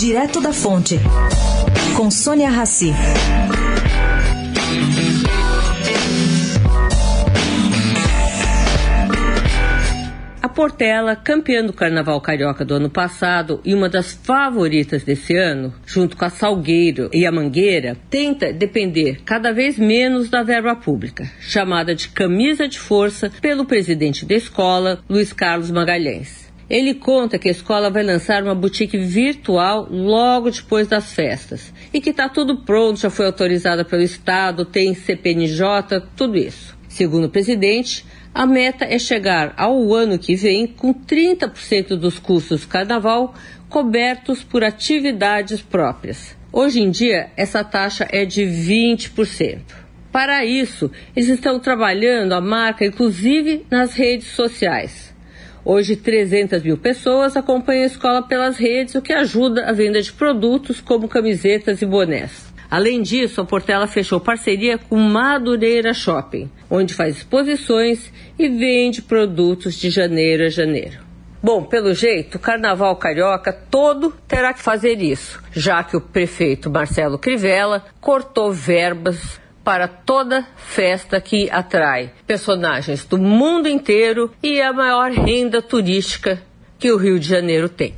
Direto da Fonte, com Sônia Rassi. A Portela, campeã do Carnaval Carioca do ano passado e uma das favoritas desse ano, junto com a Salgueiro e a Mangueira, tenta depender cada vez menos da verba pública, chamada de camisa de força pelo presidente da escola, Luiz Carlos Magalhães. Ele conta que a escola vai lançar uma boutique virtual logo depois das festas e que está tudo pronto, já foi autorizada pelo Estado, tem CPNJ, tudo isso. Segundo o presidente, a meta é chegar ao ano que vem com 30% dos custos do carnaval cobertos por atividades próprias. Hoje em dia, essa taxa é de 20%. Para isso, eles estão trabalhando a marca, inclusive nas redes sociais. Hoje, 300 mil pessoas acompanham a escola pelas redes, o que ajuda a venda de produtos como camisetas e bonés. Além disso, a Portela fechou parceria com Madureira Shopping, onde faz exposições e vende produtos de janeiro a janeiro. Bom, pelo jeito, o Carnaval Carioca todo terá que fazer isso, já que o prefeito Marcelo Crivella cortou verbas para toda festa que atrai personagens do mundo inteiro e é a maior renda turística que o Rio de Janeiro tem.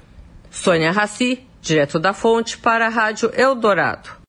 Sônia Raci, direto da fonte para a Rádio Eldorado.